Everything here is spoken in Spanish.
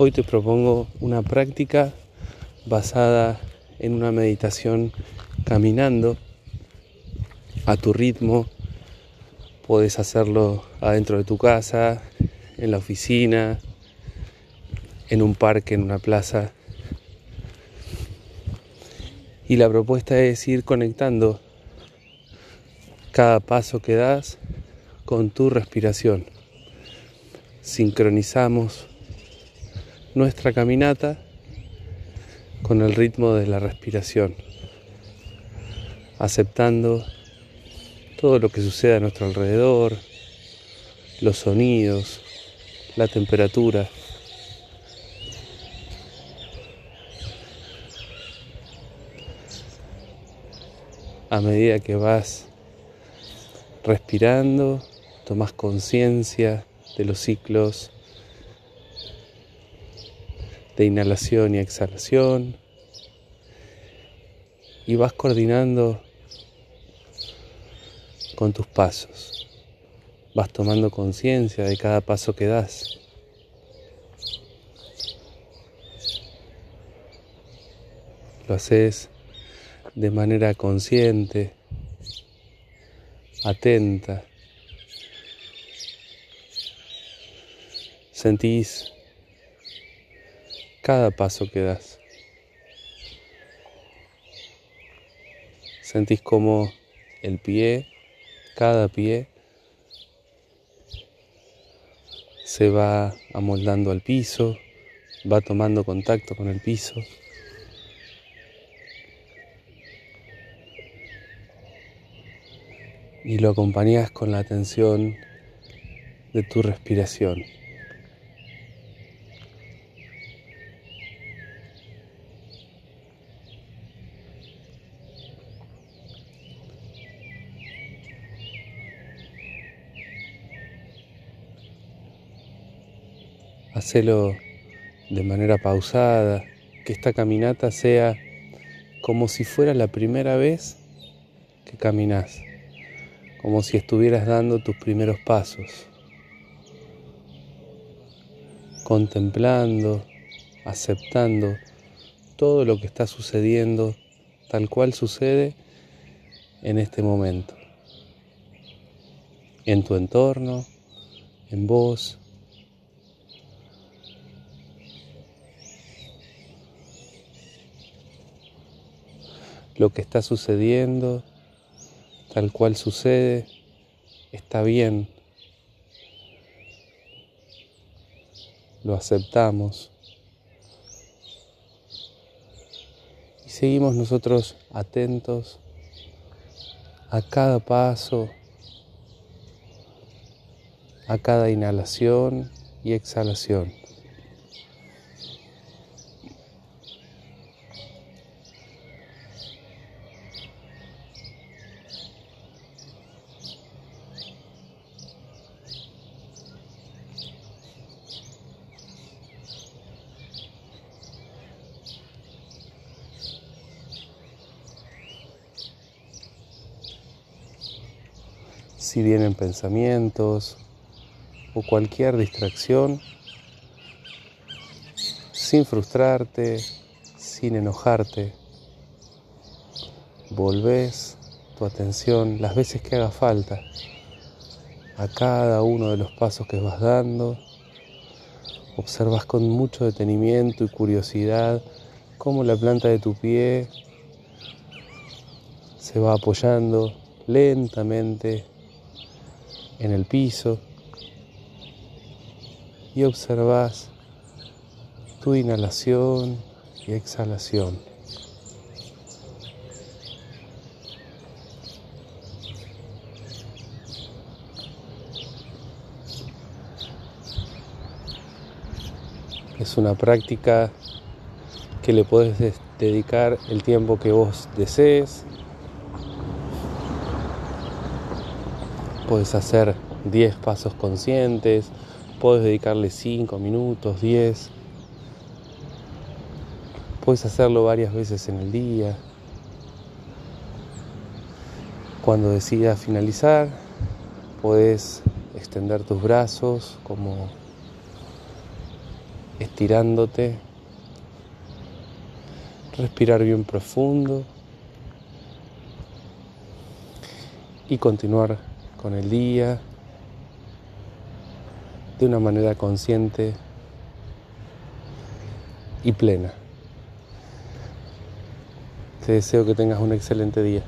Hoy te propongo una práctica basada en una meditación caminando a tu ritmo. Puedes hacerlo adentro de tu casa, en la oficina, en un parque, en una plaza. Y la propuesta es ir conectando cada paso que das con tu respiración. Sincronizamos nuestra caminata con el ritmo de la respiración, aceptando todo lo que sucede a nuestro alrededor, los sonidos, la temperatura. A medida que vas respirando, tomas conciencia de los ciclos de inhalación y exhalación y vas coordinando con tus pasos. Vas tomando conciencia de cada paso que das. Lo haces de manera consciente, atenta. Sentís cada paso que das. Sentís como el pie, cada pie, se va amoldando al piso, va tomando contacto con el piso. Y lo acompañas con la atención de tu respiración. Hacelo de manera pausada, que esta caminata sea como si fuera la primera vez que caminas, como si estuvieras dando tus primeros pasos, contemplando, aceptando todo lo que está sucediendo tal cual sucede en este momento, en tu entorno, en vos, lo que está sucediendo, tal cual sucede, está bien. Lo aceptamos. Y seguimos nosotros atentos a cada paso, a cada inhalación y exhalación. Si vienen pensamientos o cualquier distracción, sin frustrarte, sin enojarte, volvés tu atención las veces que haga falta a cada uno de los pasos que vas dando. Observas con mucho detenimiento y curiosidad cómo la planta de tu pie se va apoyando lentamente en el piso y observas tu inhalación y exhalación. Es una práctica que le puedes dedicar el tiempo que vos desees Puedes hacer 10 pasos conscientes, puedes dedicarle 5 minutos, 10. Puedes hacerlo varias veces en el día. Cuando decidas finalizar, puedes extender tus brazos como estirándote, respirar bien profundo y continuar con el día de una manera consciente y plena. Te deseo que tengas un excelente día.